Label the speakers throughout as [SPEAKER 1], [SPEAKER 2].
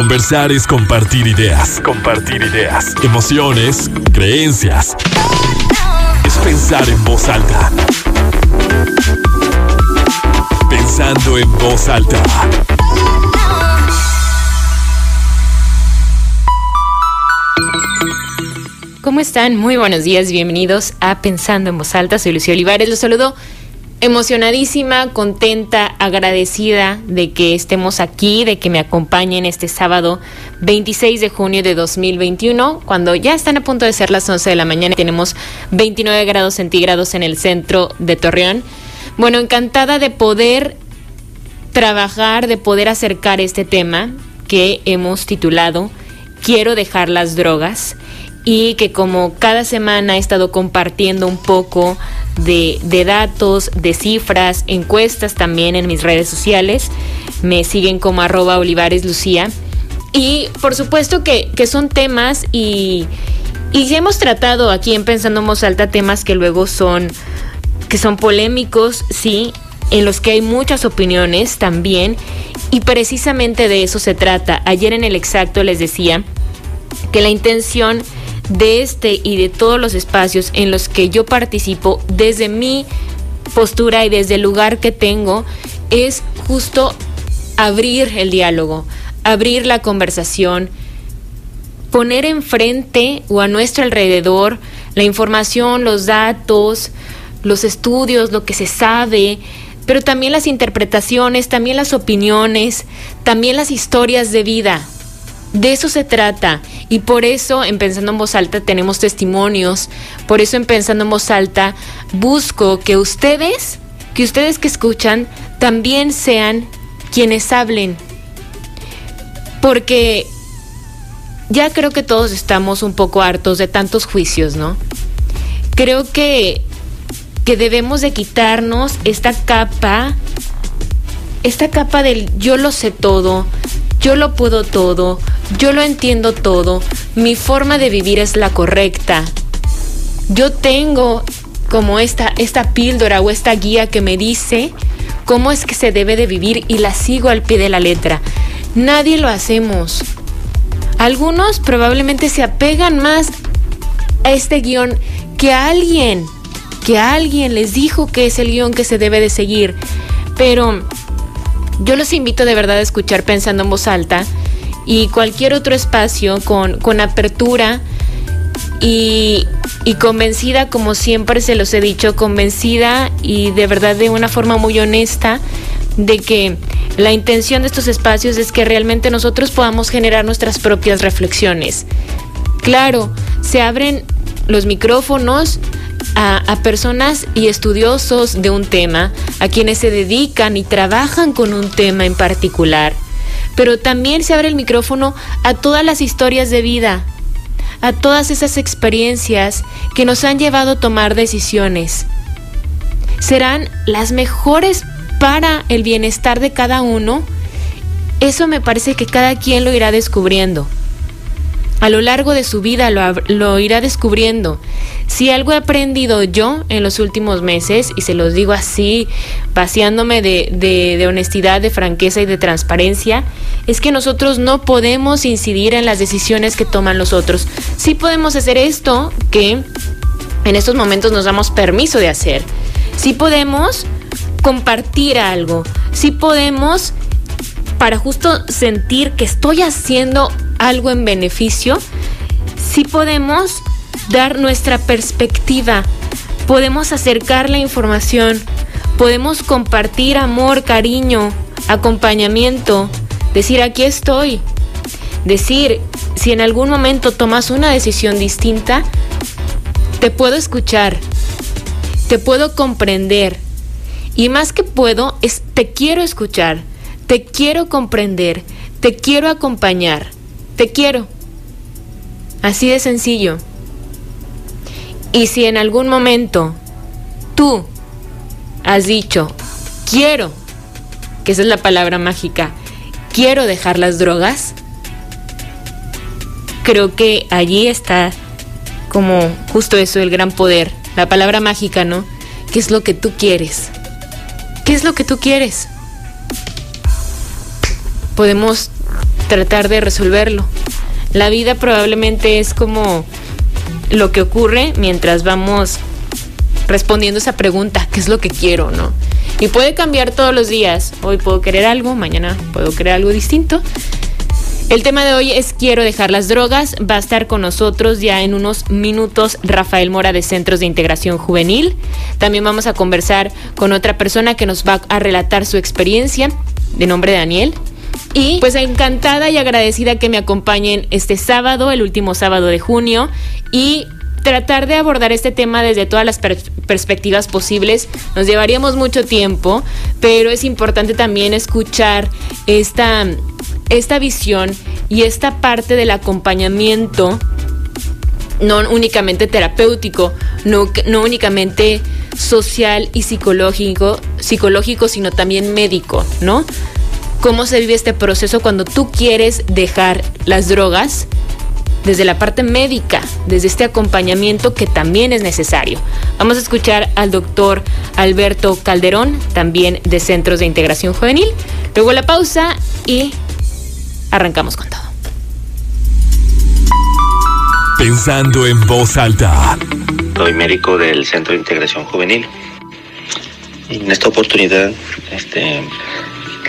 [SPEAKER 1] Conversar es compartir ideas. Compartir ideas. Emociones, creencias. Es pensar en voz alta. Pensando en voz alta.
[SPEAKER 2] ¿Cómo están? Muy buenos días, bienvenidos a Pensando en Voz Alta. Soy Lucía Olivares, los saludo emocionadísima, contenta, agradecida de que estemos aquí, de que me acompañen este sábado 26 de junio de 2021, cuando ya están a punto de ser las 11 de la mañana. Tenemos 29 grados centígrados en el centro de Torreón. Bueno, encantada de poder trabajar, de poder acercar este tema que hemos titulado Quiero dejar las drogas y que como cada semana he estado compartiendo un poco de, datos, de cifras, encuestas también en mis redes sociales, me siguen como arroba Olivares. Y por supuesto que, son temas y, y hemos tratado aquí en Pensando en Alta temas que luego son, que son polémicos, sí, en los que hay muchas opiniones también. Y precisamente de eso se trata. Ayer en el exacto les decía que la intención de este y de todos los espacios en los que yo participo desde mi postura y desde el lugar que tengo es justo abrir el diálogo, abrir la conversación, poner enfrente o a nuestro alrededor la información, los datos, los estudios, lo que se sabe, pero también las interpretaciones, también las opiniones, también las historias de vida. De eso se trata y por eso en Pensando en Voz Alta tenemos testimonios, por eso en Pensando en Voz Alta busco que ustedes, que ustedes que escuchan, también sean quienes hablen. Porque ya creo que todos estamos un poco hartos de tantos juicios, ¿no? Creo que, que debemos de quitarnos esta capa, esta capa del yo lo sé todo, yo lo puedo todo, yo lo entiendo todo, mi forma de vivir es la correcta. Yo tengo como esta, esta píldora o esta guía que me dice cómo es que se debe de vivir y la sigo al pie de la letra. Nadie lo hacemos. Algunos probablemente se apegan más a este guion que a alguien, que a alguien les dijo que es el guion que se debe de seguir. Pero yo los invito de verdad a escuchar pensando en voz alta y cualquier otro espacio con, con apertura y, y, convencida, como siempre se los he dicho, convencida y de verdad de una forma muy honesta de que la intención de estos espacios es que realmente nosotros podamos generar nuestras propias reflexiones. Claro, se abren los micrófonos a, personas y estudiosos de un tema, a quienes se dedican y trabajan con un tema en particular, pero también se abre el micrófono a todas las historias de vida, a todas esas experiencias que nos han llevado a tomar decisiones. Serán las mejores para el bienestar de cada uno. Eso me parece que cada quien lo irá descubriendo a lo largo de su vida lo, irá descubriendo. Si algo he aprendido yo en los últimos meses, y se los digo así, vaciándome de, honestidad, de franqueza y de transparencia, es que nosotros no podemos incidir en las decisiones que toman los otros. Sí podemos hacer esto que en estos momentos nos damos permiso de hacer. Sí podemos compartir algo. Sí podemos para justo sentir que estoy haciendo algo en beneficio, si podemos dar nuestra perspectiva, podemos acercar la información, podemos compartir amor, cariño, acompañamiento, decir aquí estoy, decir si en algún momento tomas una decisión distinta, te puedo escuchar, te puedo comprender. Y más que puedo es te quiero escuchar te quiero comprender, te quiero acompañar, te quiero. Así de sencillo. Y si en algún momento tú has dicho, quiero, que esa es la palabra mágica, quiero dejar las drogas, creo que allí está como justo eso, el gran poder, la palabra mágica, ¿no? ¿Qué es lo que tú quieres? ¿Qué es lo que tú quieres? podemos tratar de resolverlo. La vida probablemente es como lo que ocurre mientras vamos respondiendo esa pregunta, ¿qué es lo que quiero, no? Y puede cambiar todos los días. Hoy puedo querer algo, mañana puedo querer algo distinto. El tema de hoy es Quiero dejar las drogas. Va a estar con nosotros ya en unos minutos Rafael Mora de Centros de Integración Juvenil. También vamos a conversar con otra persona que nos va a relatar su experiencia, de nombre Daniel. Y pues encantada y agradecida que me acompañen este sábado, el último sábado de junio, y tratar de abordar este tema desde todas las perspectivas posibles. Nos llevaríamos mucho tiempo, pero es importante también escuchar esta esta visión y esta parte del acompañamiento, no únicamente terapéutico, no, no únicamente social y psicológico, psicológico, sino también médico, ¿no? Cómo se vive este proceso cuando tú quieres dejar las drogas desde la parte médica, desde este acompañamiento que también es necesario. Vamos a escuchar al doctor Alberto Calderón, también de Centros de Integración Juvenil. Luego la pausa y Arrancamos con todo.
[SPEAKER 1] Pensando en voz alta.
[SPEAKER 3] Soy médico del Centro de Integración Juvenil. Y en esta oportunidad, este,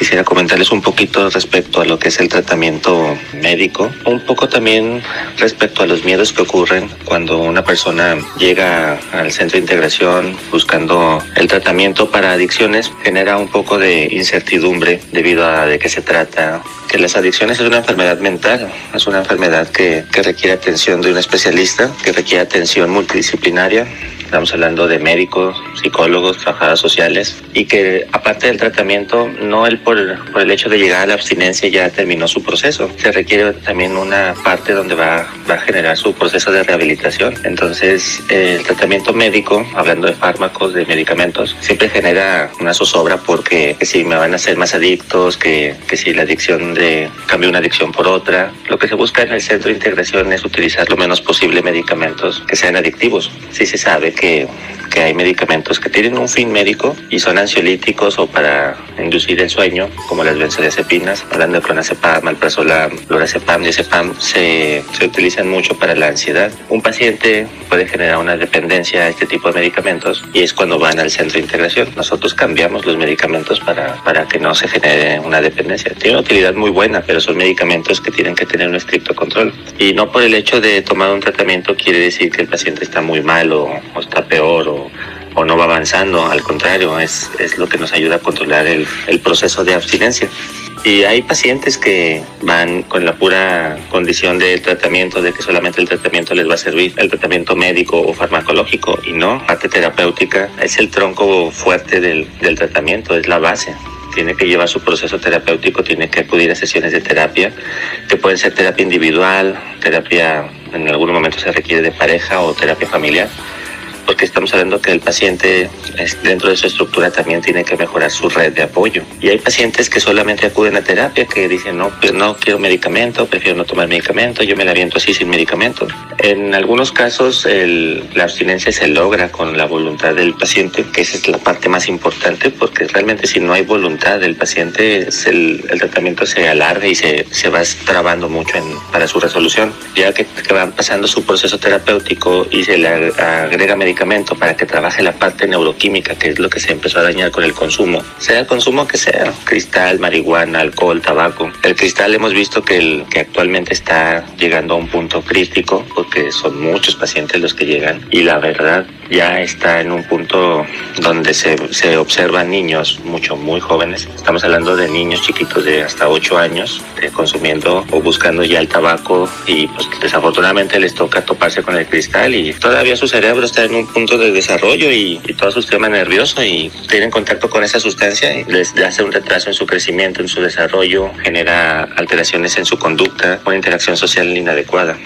[SPEAKER 3] quisiera comentarles un poquito respecto a lo que es el tratamiento médico, un poco también respecto a los miedos que ocurren cuando una persona llega al centro de integración buscando el tratamiento para adicciones, genera un poco de incertidumbre debido a de qué se trata, que las adicciones es una enfermedad mental, es una enfermedad que, que requiere atención de un especialista, que requiere atención multidisciplinaria Estamos hablando de médicos, psicólogos, trabajadoras sociales y que aparte del tratamiento, no el por, por, el hecho de llegar a la abstinencia ya terminó su proceso. Se requiere también una parte donde va, va a generar su proceso de rehabilitación. Entonces, el tratamiento médico, hablando de fármacos, de medicamentos, siempre genera una zozobra porque que si me van a hacer más adictos, que, que si la adicción de cambio una adicción por otra. Lo que se busca en el centro de integración es utilizar lo menos posible medicamentos que sean adictivos. Si se sabe que, que hay medicamentos que tienen un fin médico y son ansiolíticos o para inducir el sueño, como las benzodiazepinas, hablando de clonazepam, alprazolam, lorazepam, diazepam, se, se utilizan mucho para la ansiedad. Un paciente puede generar una dependencia a este tipo de medicamentos y es cuando van al centro de integración. Nosotros cambiamos los medicamentos para, para que no se genere una dependencia. Tiene una utilidad muy buena, pero son medicamentos que tienen que tener un estricto control. Y no por el hecho de tomar un tratamiento quiere decir que el paciente está muy mal o, o está peor o, o, no va avanzando, al contrario, es, es lo que nos ayuda a controlar el, el proceso de abstinencia. Y hay pacientes que van con la pura condición del tratamiento, de que solamente el tratamiento les va a servir, el tratamiento médico o farmacológico, y no, parte terapéutica es el tronco fuerte del, del tratamiento, es la base tiene que llevar su proceso terapéutico, tiene que acudir a sesiones de terapia, que pueden ser terapia individual, terapia en algún momento se requiere de pareja o terapia familiar porque estamos hablando que el paciente dentro de su estructura también tiene que mejorar su red de apoyo. Y hay pacientes que solamente acuden a terapia que dicen, no, pues no quiero medicamento, prefiero no tomar medicamento, yo me la aviento así sin medicamento. En algunos casos el, la abstinencia se logra con la voluntad del paciente, que esa es la parte más importante, porque realmente si no hay voluntad del paciente, el, el, tratamiento se alarga y se, se va trabando mucho en, para su resolución. Ya que, que van pasando su proceso terapéutico y se le agrega medicamento, medicamento para que trabaje la parte neuroquímica, que es lo que se empezó a dañar con el consumo, sea el consumo que sea, cristal, marihuana, alcohol, tabaco. El cristal hemos visto que, el, que actualmente está llegando a un punto crítico porque son muchos pacientes los que llegan y la verdad ya está en un punto donde se, se observan niños mucho, muy jóvenes. Estamos hablando de niños chiquitos de hasta 8 años eh, consumiendo o buscando ya el tabaco y pues desafortunadamente les toca toparse con el cristal y todavía su cerebro está en un punto de desarrollo y, y todo su sistema nervioso y tienen contacto con esa sustancia y les hace un retraso en su crecimiento, en su desarrollo, genera alteraciones en su conducta, una interacción social inadecuada.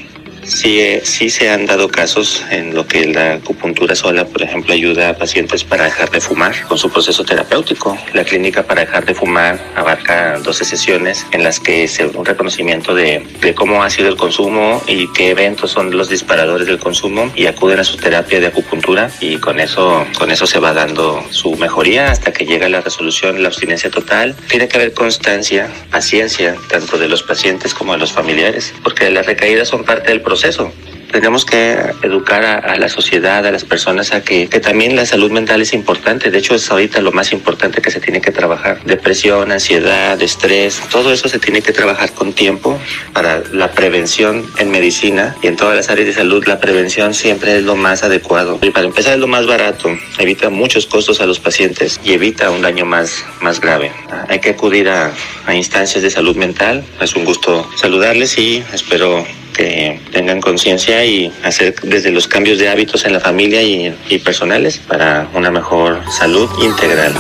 [SPEAKER 3] Sí, eh, sí se han dado casos en lo que la acupuntura sola, por ejemplo, ayuda a pacientes para dejar de fumar con su proceso terapéutico. La clínica para dejar de fumar abarca 12 sesiones en las que se un reconocimiento de, de cómo ha sido el consumo y qué eventos son los disparadores del consumo y acuden a su terapia de acupuntura y con eso, con eso se va dando su mejoría hasta que llega la resolución, la abstinencia total. Tiene que haber constancia, paciencia, tanto de los pacientes como de los familiares, porque las recaídas son parte del proceso proceso tenemos que educar a, la sociedad, a las personas a que, que, también la salud mental es importante. De hecho, es ahorita lo más importante que se tiene que trabajar. Depresión, ansiedad, estrés, todo eso se tiene que trabajar con tiempo para la prevención en medicina y en todas las áreas de salud. La prevención siempre es lo más adecuado. Y para empezar es lo más barato. Evita muchos costos a los pacientes y evita un daño más, más grave. Hay que acudir a, a instancias de salud mental. Es un gusto saludarles y espero que tengan conciencia y hacer desde los cambios de hábitos en la familia y, y personales para una mejor salud integral.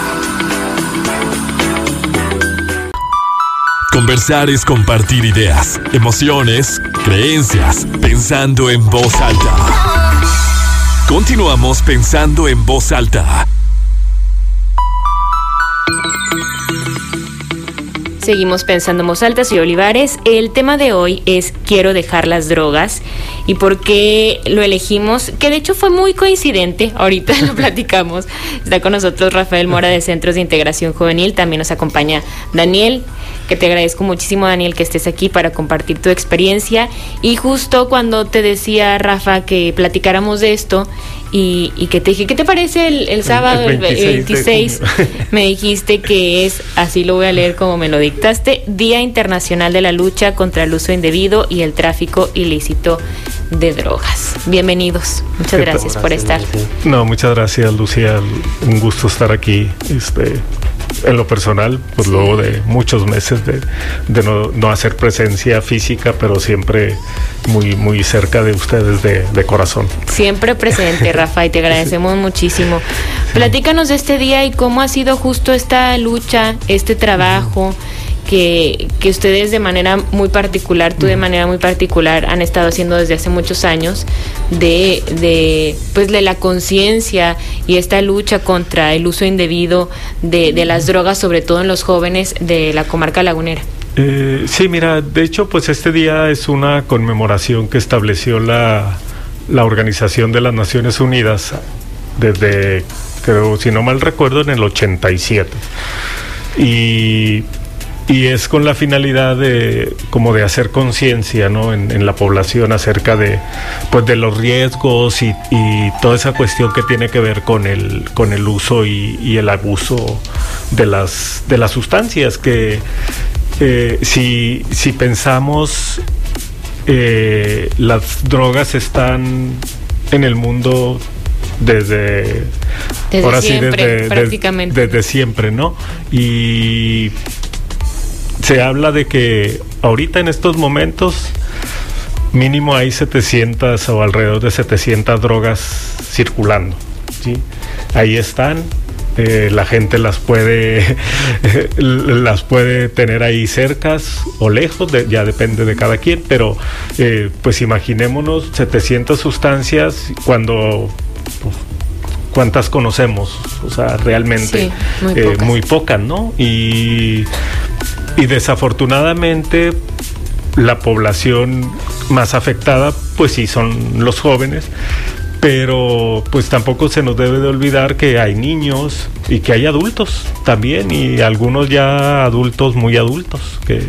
[SPEAKER 1] Conversar es compartir ideas, emociones, creencias, pensando en voz alta. Continuamos pensando en voz alta.
[SPEAKER 2] Seguimos pensando en Altas y Olivares. El tema de hoy es quiero dejar las drogas y por qué lo elegimos, que de hecho fue muy coincidente, ahorita lo platicamos. Está con nosotros Rafael Mora de Centros de Integración Juvenil, también nos acompaña Daniel, que te agradezco muchísimo Daniel que estés aquí para compartir tu experiencia y justo cuando te decía Rafa que platicáramos de esto, y, que te dije, ¿qué te parece el, sábado, el 26? me dijiste que es, así lo voy a leer como me lo dictaste, Día Internacional de la Lucha contra el Uso Indebido y el Tráfico Ilícito de Drogas. Bienvenidos, muchas gracias, por estar.
[SPEAKER 4] No, muchas gracias Lucía, un gusto estar aquí. Este, en lo personal, pues luego de muchos meses de, no, hacer presencia física, pero siempre muy, muy cerca de ustedes de, corazón.
[SPEAKER 2] Siempre presente, Rafa, y te agradecemos muchísimo. Platícanos de este día y cómo ha sido justo esta lucha, este trabajo que, que, ustedes de manera muy particular, tú de manera muy particular, han estado haciendo desde hace muchos años de, de pues de la conciencia y esta lucha contra el uso indebido de, de, las drogas, sobre todo en los jóvenes de la comarca lagunera.
[SPEAKER 4] Eh, sí, mira, de hecho, pues este día es una conmemoración que estableció la, la Organización de las Naciones Unidas desde, creo, si no mal recuerdo, en el 87. Y y es con la finalidad de como de hacer conciencia ¿no? en, la población acerca de pues de los riesgos y, toda esa cuestión que tiene que ver con el con el uso y, el abuso de las de las sustancias que eh, si, si pensamos eh, las drogas están en el mundo desde,
[SPEAKER 2] desde siempre, prácticamente.
[SPEAKER 4] desde siempre, ¿no? Y se habla de que ahorita en estos momentos mínimo hay 700 o alrededor de 700 drogas circulando. ¿sí? Ahí están, eh, la gente las puede las puede tener ahí cercas o lejos, ya depende de cada quien, pero eh, pues imaginémonos 700 sustancias cuando pues, cuántas conocemos, o sea, realmente muy, eh, muy pocas, ¿no? Y y desafortunadamente la población más afectada, pues sí, son los jóvenes, pero pues tampoco se nos debe de olvidar que hay niños y que hay adultos también y algunos ya adultos muy adultos que,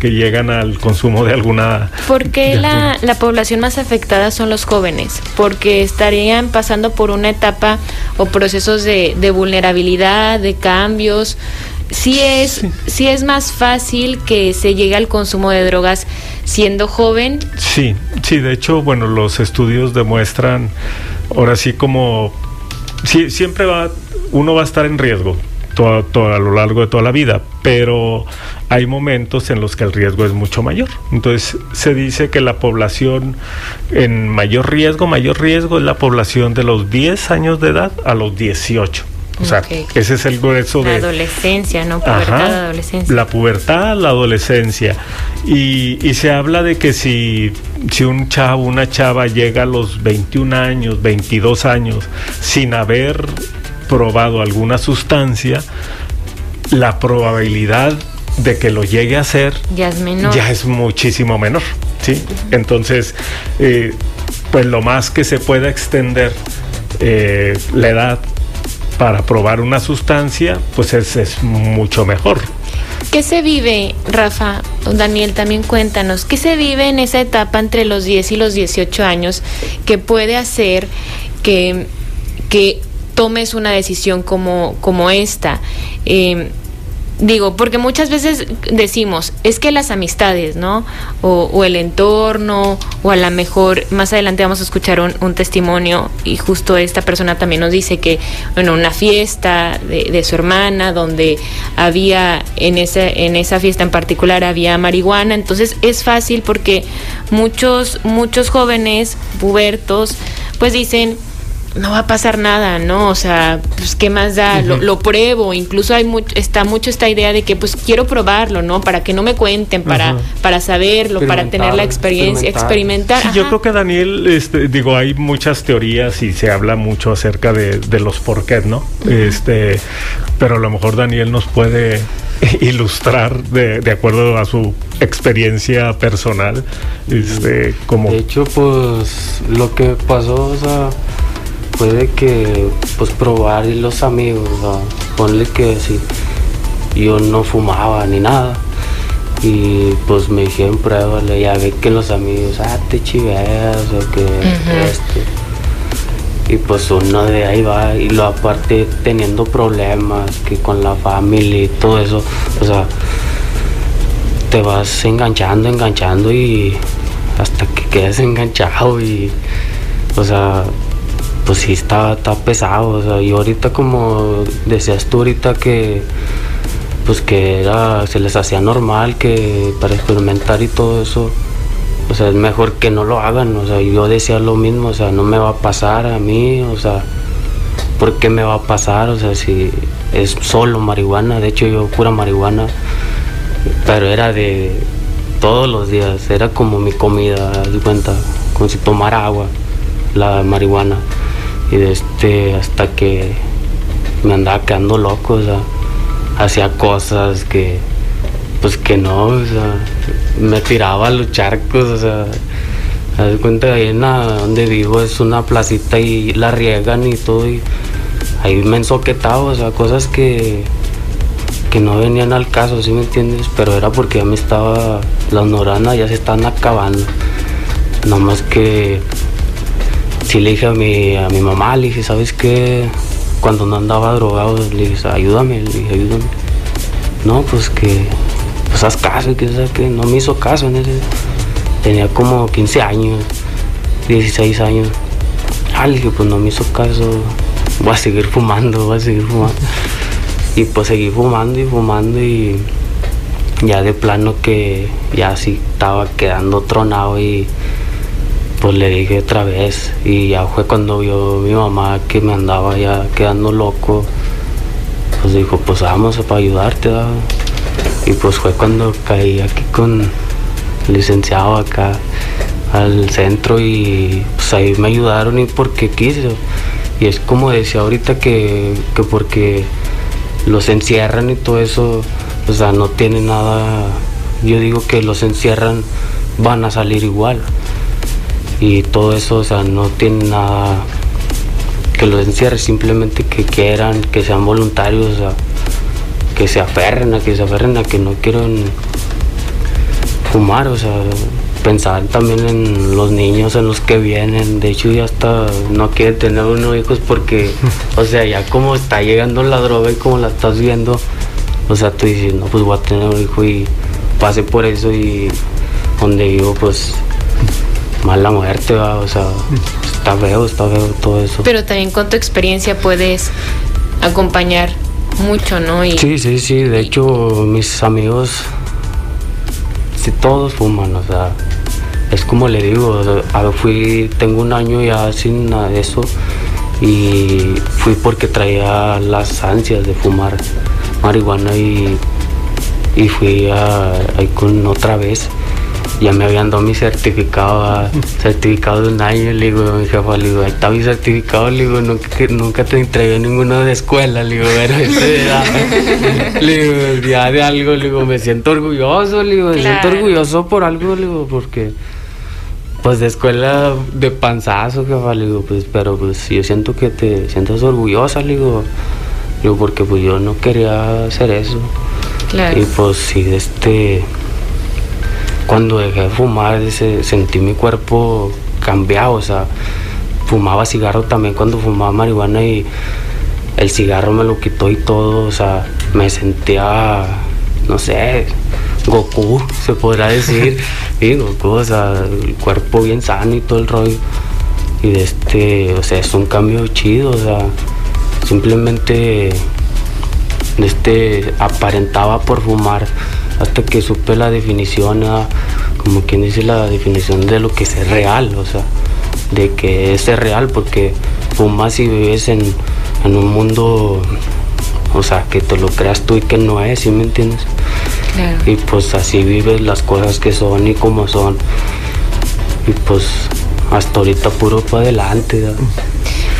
[SPEAKER 4] que llegan al consumo de alguna...
[SPEAKER 2] ¿Por qué la, la, población más afectada son los jóvenes? Porque estarían pasando por una etapa o procesos de, de vulnerabilidad, de cambios, sí es, sí. es más fácil que se llegue al consumo de drogas siendo joven.
[SPEAKER 4] Sí, sí, de hecho, bueno, los estudios demuestran, ahora sí como, sí, siempre va, uno va a estar en riesgo. Todo, a lo largo de toda la vida, pero hay momentos en los que el riesgo es mucho mayor. Entonces se dice que la población en mayor riesgo, mayor riesgo es la población de los 10 años de edad a los 18 O sea, ese es el grueso de...
[SPEAKER 2] La adolescencia, ¿no? Pubertad, adolescencia.
[SPEAKER 4] La pubertad, la adolescencia. Y, y, se habla de que si, si un chavo, una chava llega a los 21 años, 22 años, sin haber probado alguna sustancia, la probabilidad de que lo llegue a hacer
[SPEAKER 2] ya es menor.
[SPEAKER 4] Ya es muchísimo menor, ¿sí? Entonces, eh, pues lo más que se pueda extender eh, la edad para probar una sustancia, pues es, mucho mejor.
[SPEAKER 2] ¿Qué se vive, Rafa? Daniel, también cuéntanos, ¿qué se vive en esa etapa entre los 10 y los 18 años que puede hacer que, que tomes una decisión como, como esta? Eh, Digo, porque muchas veces decimos, es que las amistades, ¿no? O, el entorno, o a lo mejor, más adelante vamos a escuchar un, testimonio y justo esta persona también nos dice que, bueno, una fiesta de, su hermana donde había, en, ese, en esa fiesta en particular había marihuana, entonces es fácil porque muchos, muchos jóvenes pubertos pues dicen, no va a pasar nada, ¿no? O sea, pues qué más da, lo, pruebo, incluso hay está mucho esta idea de que pues quiero probarlo, ¿no? Para que no me cuenten, para, para saberlo, para tener la experiencia, experimentar.
[SPEAKER 4] yo creo que Daniel, este, digo, hay muchas teorías y se habla mucho acerca de, los por qué, ¿no? Este, pero a lo mejor Daniel nos puede ilustrar de, de acuerdo a su experiencia personal, este, como...
[SPEAKER 5] De hecho, pues lo que pasó, o sea puede que pues probar y los amigos, ponle que si yo no fumaba ni nada. Y pues me dijeron pruébale, ya ve que los amigos, ah, te chiveas o que este. Y pues uno de ahí va y lo aparte teniendo problemas que con la familia y todo eso, o sea, te vas enganchando, enganchando y hasta que quedes enganchado y o sea, pues sí está, está pesado, o sea, y ahorita como decías tú ahorita que pues que era, se les hacía normal que para experimentar y todo eso, o sea, es mejor que no lo hagan, o sea, yo decía lo mismo, o sea, no me va a pasar a mí, o sea, ¿por qué me va a pasar? O sea, si es solo marihuana, de hecho yo pura marihuana, pero era de todos los días, era como mi comida, de cuenta, como si tomara agua, la marihuana y de este hasta que me andaba quedando loco, o sea, hacía cosas que pues que no, o sea, me tiraba a los charcos, o sea, haz cuenta ahí en donde vivo es una placita y la riegan y todo y ahí me ensoquetaba, o sea, cosas que que no venían al caso, ¿sí me entiendes? Pero era porque ya me estaba, las neuronas ya se están acabando. No más que sí le dije a mi, a mi mamá, le dije, ¿sabes qué? Cuando no andaba drogado, le dije, ayúdame, le dije, ayúdame. No, pues que, pues haz caso, que, que no me hizo caso en ese. Tenía como 15 años, 16 años. Ah, le dije, pues no me hizo caso, voy a seguir fumando, voy a seguir fumando. Y pues seguí fumando y fumando y ya de plano que ya sí estaba quedando tronado y pues le dije otra vez y ya fue cuando vio mi mamá que me andaba ya quedando loco, pues dijo, pues vamos para ayudarte. Y pues fue cuando caí aquí con el licenciado acá al centro y pues ahí me ayudaron y porque quise. Y es como decía ahorita que, que porque los encierran y todo eso, o sea, no tiene nada, yo digo que los encierran, van a salir igual y todo eso, o sea, no tiene nada que los encierre, simplemente que quieran, que sean voluntarios, o sea, que se aferren a que se aferren a que no quieren fumar, o sea, pensar también en los niños, en los que vienen, de hecho ya hasta no quiere tener unos hijos porque, o sea, ya como está llegando la droga y como la estás viendo, o sea, tú dices, no, pues voy a tener un hijo y pase por eso y donde vivo, pues mala muerte, o sea, está feo, está feo todo eso.
[SPEAKER 2] Pero también con tu experiencia puedes acompañar mucho, ¿no?
[SPEAKER 5] Y... Sí, sí, sí, de hecho mis amigos, sí, todos fuman, o sea, es como le digo, fui, tengo un año ya sin nada de eso y fui porque traía las ansias de fumar marihuana y, y fui a, ahí con otra vez. Ya me habían dado mi certificado, ah, certificado de un año, le digo mi jefa, le digo, ahí está mi certificado, le digo, nunca, nunca te entregué ninguno de escuela, le digo, pero este ya, le digo, ya de algo, le digo, me siento orgulloso, le digo, me siento orgulloso por algo, le digo, porque pues de escuela de panzazo, jefa, le digo, pues, pero pues yo siento que te sientas orgullosa, le digo, le digo, porque pues yo no quería hacer eso.
[SPEAKER 2] Claro.
[SPEAKER 5] Y pues sí, este, cuando dejé de fumar, ese- sentí mi cuerpo cambiado, o sea, fumaba cigarro también cuando fumaba marihuana y el cigarro me lo quitó y todo, o sea, me sentía, no sé, Goku, se podrá decir, sí, Goku, o sea, el cuerpo bien sano y todo el rollo. Y de este, o sea, es un cambio chido, o sea, simplemente este aparentaba por fumar hasta que supe la definición, ah, como quien dice la definición de lo que es real, o sea, de que es real porque fumas y vives en, en un mundo, o sea, que te lo creas tú y que no es, ¿sí me entiendes?
[SPEAKER 2] Claro.
[SPEAKER 5] Y pues así vives las cosas que son y como son. Y pues hasta ahorita puro para adelante.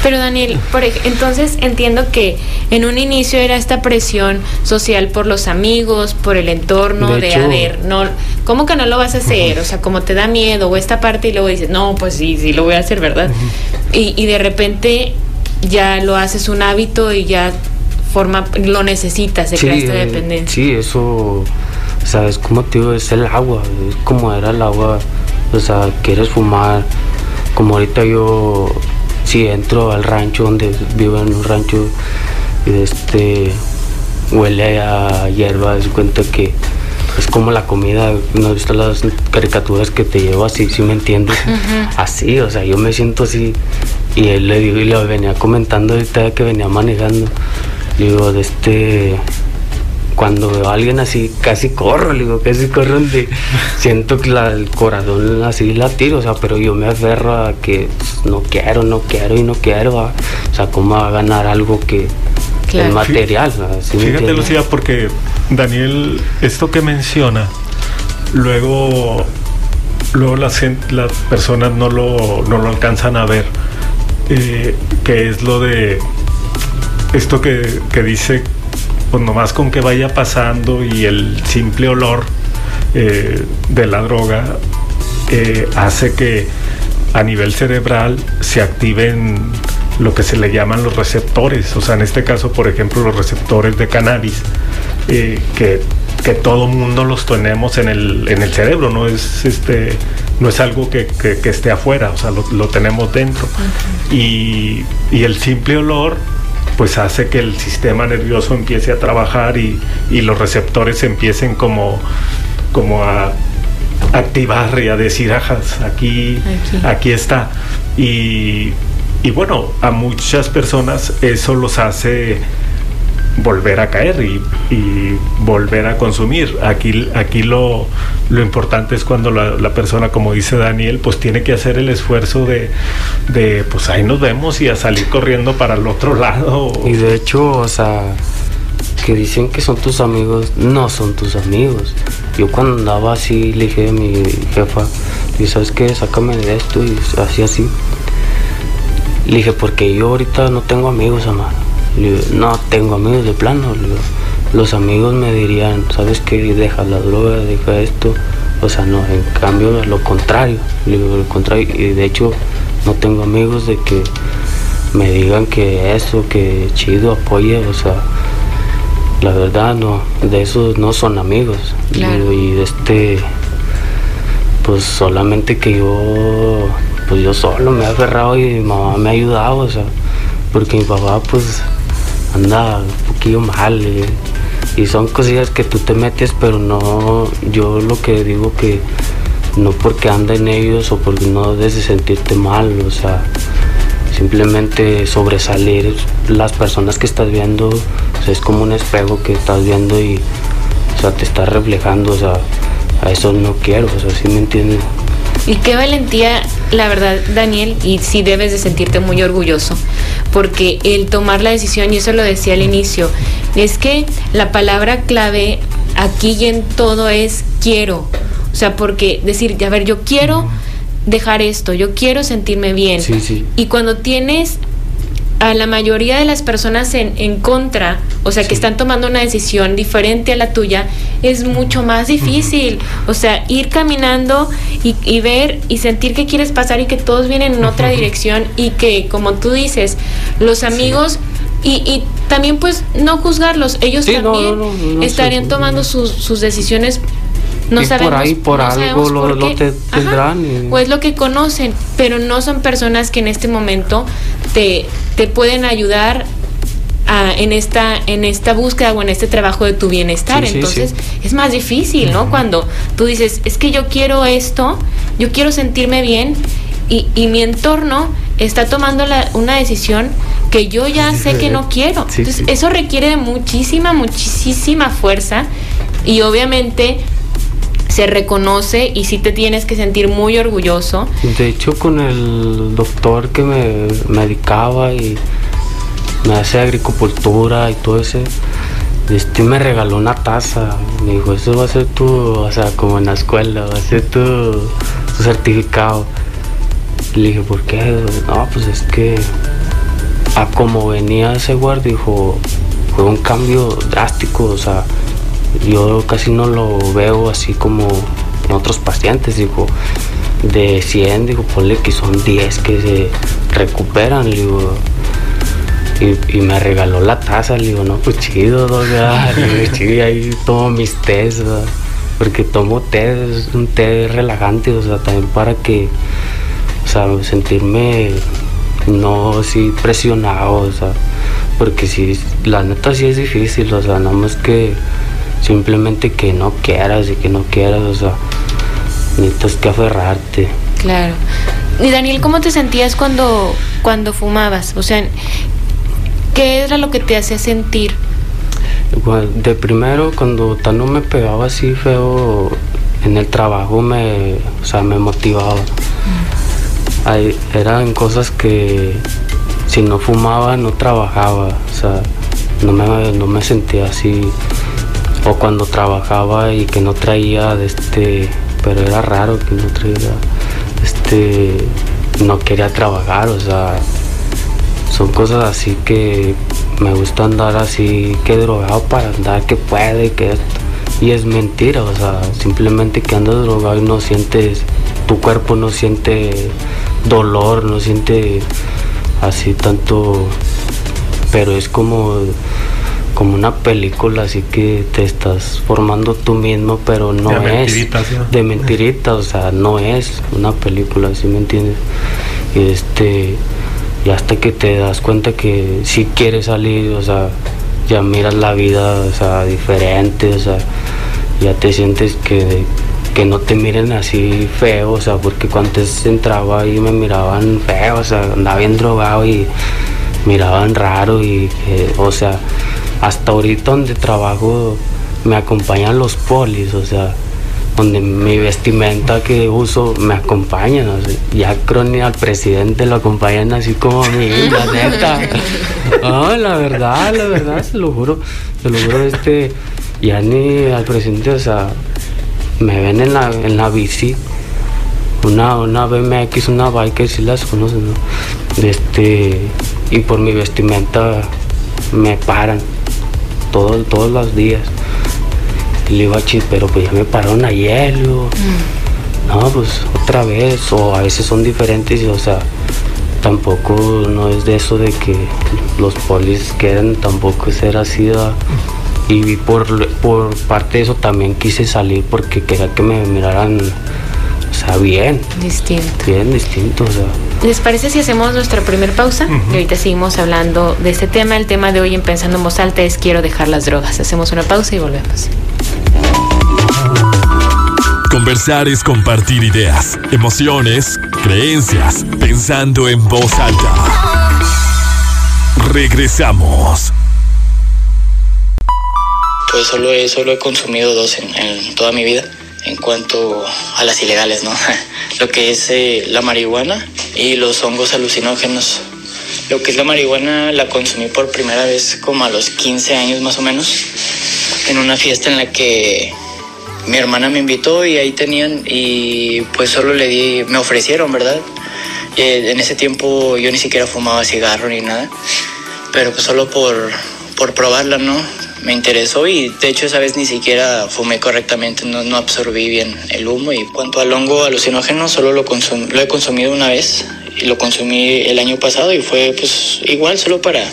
[SPEAKER 2] Pero Daniel, por entonces entiendo que en un inicio era esta presión social por los amigos, por el entorno,
[SPEAKER 5] De
[SPEAKER 2] de,
[SPEAKER 5] hecho-
[SPEAKER 2] a ver, no, ¿cómo que no lo vas a hacer? O sea, como te da miedo o esta parte y luego dices, no, pues sí, sí lo voy a hacer, ¿verdad? y, y de repente ya lo haces un hábito y ya forma, lo necesitas, se crea esta
[SPEAKER 5] eh,
[SPEAKER 2] dependencia.
[SPEAKER 5] sí, eso, o sea, es como te digo, es el agua, es como era el agua, o sea, quieres fumar, como ahorita yo, si entro al rancho donde vivo en un rancho, y este, huele a hierba, es cuenta que es como la comida, ¿no has visto las caricaturas que te llevo así, si me entiendes? Así, o sea, yo me siento así, y él le digo, y le venía comentando ahorita que venía manejando, digo, de este, cuando veo a alguien así, casi corro, le digo, casi corro donde siento que la- el corazón así latir, o sea, pero yo me aferro a que pues, no quiero, no quiero y no quiero, ¿va? o sea, ¿cómo va a ganar algo que
[SPEAKER 2] Claro.
[SPEAKER 5] es material? ¿va? ¿Sí me
[SPEAKER 4] Fíjate? Lucía, porque Daniel, esto que menciona, luego, luego las, las personas no lo, no lo alcanzan a ver, eh, que es lo de esto que, que dice, pues nomás con que vaya pasando y el simple olor eh, de la droga eh, hace que a nivel cerebral se activen lo que se le llaman los receptores, o sea, en este caso, por ejemplo, los receptores de cannabis, eh, que, que todo mundo los tenemos en el, en el cerebro, no es, este, no es algo que, que- que esté afuera, o sea, lo, lo tenemos dentro. Y, y el simple olor pues hace que el sistema nervioso empiece a trabajar y, y los receptores empiecen como, como a activar y a decir, ajas, aquí,
[SPEAKER 2] Aquí.
[SPEAKER 4] aquí, está. Y, y bueno, a muchas personas eso los hace volver a caer y, volver a consumir. Aquí, aquí lo, lo importante es cuando la, persona, como dice Daniel, pues tiene que hacer el esfuerzo de, de, pues ahí nos vemos y a salir corriendo para el otro lado.
[SPEAKER 5] Y de hecho, o sea, que dicen que son tus amigos, no son tus amigos. Yo cuando andaba así, le dije a mi jefa, y sabes qué, sácame de esto y así, así. Le dije, porque yo ahorita no tengo amigos, amar. Le digo, no tengo amigos de plano. Le digo, los amigos me dirían, sabes qué, deja la droga, deja esto. O sea, no, en cambio, lo contrario. Le digo, lo contrario. Y de hecho, no tengo amigos de que me digan que eso, que chido, apoye, o sea, la verdad no, de esos no son amigos.
[SPEAKER 2] Claro.
[SPEAKER 5] Y, de este, pues solamente que yo, pues yo solo me he aferrado y mi mamá me ha ayudado, o sea, porque mi papá pues anda un poquillo mal eh, y son cosillas que tú te metes, pero no, yo lo que digo que no porque anda en ellos o porque no debes de sentirte mal, o sea, simplemente sobresalir las personas que estás viendo, es como un espejo que estás viendo y, o sea, te está reflejando, o sea, a eso no quiero, o sea, ¿sí me entiendes?
[SPEAKER 2] Y qué valentía la verdad, Daniel, y sí debes de sentirte muy orgulloso, porque el tomar la decisión, y eso lo decía al inicio, es que la palabra clave aquí y en todo es quiero. O sea, porque decir, a ver, yo quiero dejar esto, yo quiero sentirme bien.
[SPEAKER 5] Sí, sí.
[SPEAKER 2] Y cuando tienes a la mayoría de las personas en, en contra, o sea, que están tomando una decisión diferente a la tuya, es mucho más difícil. O sea, ir caminando y, y ver y sentir que quieres pasar y que todos vienen en otra dirección y que, como tú dices, los amigos... Y, y también pues no juzgarlos, ellos
[SPEAKER 5] Sí,
[SPEAKER 2] también
[SPEAKER 5] no, no, no
[SPEAKER 2] estarían tomando sus, sus decisiones no
[SPEAKER 5] Y por
[SPEAKER 2] sabemos,
[SPEAKER 5] ahí, por
[SPEAKER 2] no
[SPEAKER 5] algo lo-
[SPEAKER 2] por
[SPEAKER 5] te- tendrán y-
[SPEAKER 2] O es lo que conocen, pero no son personas que en este momento te, te pueden ayudar a- en esta en esta búsqueda o en este trabajo de tu bienestar.
[SPEAKER 5] Sí,
[SPEAKER 2] Entonces
[SPEAKER 5] sí.
[SPEAKER 2] es más difícil, ¿no? Cuando tú dices, es que yo quiero esto, yo quiero sentirme bien y, y mi entorno está tomando la- una decisión que yo ya sé que no quiero. Entonces eso requiere de muchísima, muchísima fuerza y obviamente se reconoce y sí te tienes que sentir muy orgulloso.
[SPEAKER 5] De hecho, con el doctor que me medicaba y me hace agricultura y todo ese, este me regaló una taza. Me dijo, eso va a ser tu, o sea, como en la escuela, va a ser tu, tu certificado. Le dije, ¿por qué? No, pues es que a como venía ese guardia, dijo, fue un cambio drástico, o sea, yo casi no lo veo así como en otros pacientes, dijo, de 100, digo, ponle que son 10 que se recuperan, digo, y, y me regaló la taza, digo, no, pues chido, doga, digo, chido, ahí tomo mis tés, ¿verdad? porque tomo té, es un té relajante, o sea, también para que, o sea, sentirme no así presionado, o sea, porque si, la neta sí es difícil, o sea, nada más que simplemente que no quieras y que no quieras, o sea, necesitas que aferrarte.
[SPEAKER 2] Claro. Y Daniel, ¿cómo te sentías cuando, cuando fumabas? O sea, ¿qué era lo que te hacía sentir?
[SPEAKER 5] Igual, De primero, cuando Tano me pegaba así feo en el trabajo, me, o sea, me motivaba. Ahí eran cosas que si no fumaba no trabajaba, o sea, no me, no me sentía así. O cuando trabajaba y que no traía este, pero era raro que no traía, este, no quería trabajar, o sea, son cosas así que me gusta andar así que drogado para andar que puede que esto. Y es mentira o sea simplemente que andas drogado y no sientes tu cuerpo no siente dolor no siente así tanto pero es como como una película así que te estás formando tú mismo pero no
[SPEAKER 4] De
[SPEAKER 5] es de mentirita o sea no es una película ¿sí me entiendes? y este y hasta que te das cuenta que si quieres salir, o sea, ya miras la vida, o sea, diferente, o sea, ya te sientes que, que no te miren así feo, o sea, porque cuando antes entraba ahí me miraban feo, o sea, andaba bien drogado y miraban raro y, que, o sea, hasta ahorita donde trabajo me acompañan los polis, o sea, donde mi vestimenta que uso me acompañan, o sea, ya creo ni al presidente lo acompañan así como a mí, la neta. No, la verdad, la verdad, se lo juro, se lo juro, este, ya ni al presidente, o sea, me ven en la, en la bici, una, una BMX, una biker, si las conocen, ¿no? Este, y por mi vestimenta me paran todo, todos los días. Y le digo a Chis, pero pues ya me pararon ayer, le digo, no, pues otra vez, o a veces son diferentes, y, o sea, tampoco no es de eso de que los polis quieran tampoco ser así, ¿verdad? y por, por parte de eso también quise salir porque quería que me miraran, sea, bien,
[SPEAKER 2] Distinto.
[SPEAKER 5] bien distinto, o sea.
[SPEAKER 2] ¿Les parece si hacemos nuestra primer pausa? Y ahorita seguimos hablando de este tema. El tema de hoy en Pensando en Voz Alta es Quiero dejar las drogas. Hacemos una pausa y volvemos.
[SPEAKER 1] Conversar es compartir ideas, emociones, creencias, pensando en voz alta. Regresamos.
[SPEAKER 6] Pues solo he, solo he consumido dos en, en toda mi vida. En cuanto a las ilegales, ¿no? Lo que es eh, la marihuana y los hongos alucinógenos. Lo que es la marihuana la consumí por primera vez como a los 15 años más o menos, en una fiesta en la que mi hermana me invitó y ahí tenían y pues solo le di, me ofrecieron, ¿verdad? Eh, en ese tiempo yo ni siquiera fumaba cigarro ni nada, pero pues solo por, por probarla, ¿no? Me interesó y de hecho esa vez ni siquiera fumé correctamente, no, no absorbí bien el humo y cuanto al hongo alucinógeno solo lo, he consumido una vez y lo consumí el año pasado y fue pues igual solo para,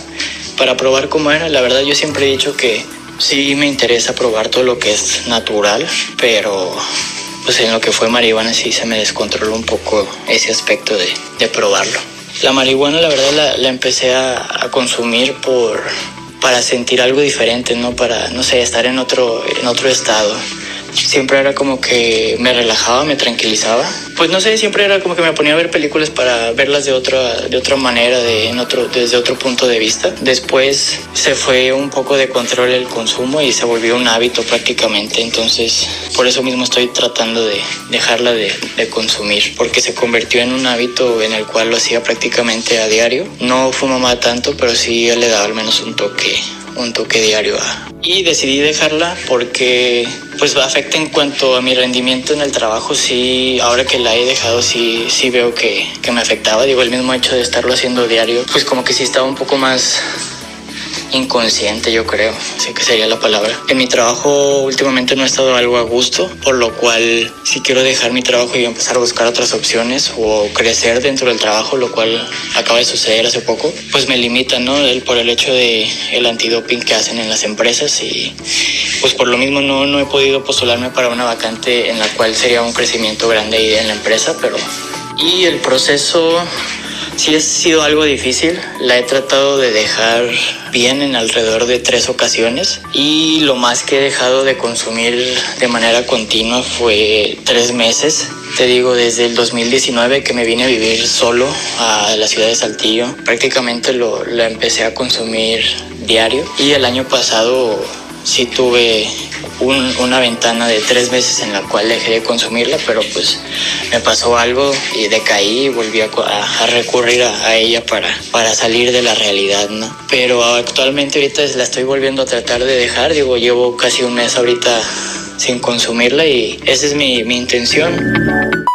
[SPEAKER 6] para probar cómo era. La verdad yo siempre he dicho que sí me interesa probar todo lo que es natural, pero pues en lo que fue marihuana sí se me descontroló un poco ese aspecto de, de probarlo. La marihuana la verdad la, empecé a consumir por para sentir algo diferente, ¿no? Para, no sé, estar en otro, en otro estado. Siempre era como que me relajaba, me tranquilizaba. Pues no sé, siempre era como que me ponía a ver películas para verlas de otra, de otra manera, de, en otro, desde otro punto de vista. Después se fue un poco de control el consumo y se volvió un hábito prácticamente. Entonces, por eso mismo estoy tratando de dejarla de, de consumir, porque se convirtió en un hábito en el cual lo hacía prácticamente a diario. No fumaba tanto, pero sí le daba al menos un toque, un toque diario a... Y decidí dejarla porque pues afecta en cuanto a mi rendimiento en el trabajo, sí, ahora que la he dejado, sí, sí veo que, que me afectaba. Digo, el mismo hecho de estarlo haciendo diario, pues como que sí estaba un poco más inconsciente, yo creo, así que sería la palabra. En mi trabajo últimamente no he estado algo a gusto, por lo cual si quiero dejar mi trabajo y empezar a buscar otras opciones o crecer dentro del trabajo, lo cual acaba de suceder hace poco, pues me limitan, ¿no? El, por el hecho de el antidoping que hacen en las empresas y pues por lo mismo no, no he podido postularme para una vacante en la cual sería un crecimiento grande ahí en la empresa, pero... Y el proceso Sí ha sido algo difícil, la he tratado de dejar bien en alrededor de tres ocasiones y lo más que he dejado de consumir de manera continua fue tres meses. Te digo, desde el 2019 que me vine a vivir solo a la ciudad de Saltillo, prácticamente lo, la empecé a consumir diario y el año pasado sí tuve un, una ventana de tres meses en la cual dejé de consumirla, pero pues me pasó algo y decaí y volví a, a, a recurrir a, a, ella para, para salir de la realidad, ¿no? Pero actualmente ahorita la estoy volviendo a tratar de dejar, digo, llevo casi un mes ahorita sin consumirla y esa es mi, mi intención.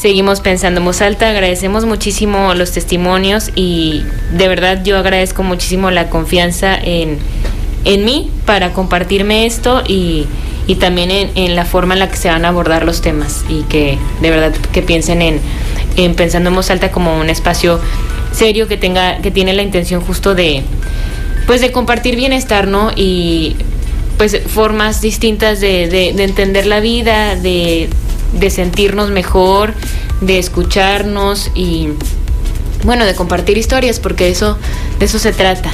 [SPEAKER 2] Seguimos pensando en agradecemos muchísimo los testimonios y de verdad yo agradezco muchísimo la confianza en, en mí para compartirme esto y, y también en, la forma en la que se van a abordar los temas y que de verdad que piensen en, en pensando en voz alta como un espacio serio que tenga que tiene la intención justo de pues de compartir bienestar no y pues formas distintas de, de entender la vida de, de sentirnos mejor de escucharnos y bueno de compartir historias porque eso de eso se trata.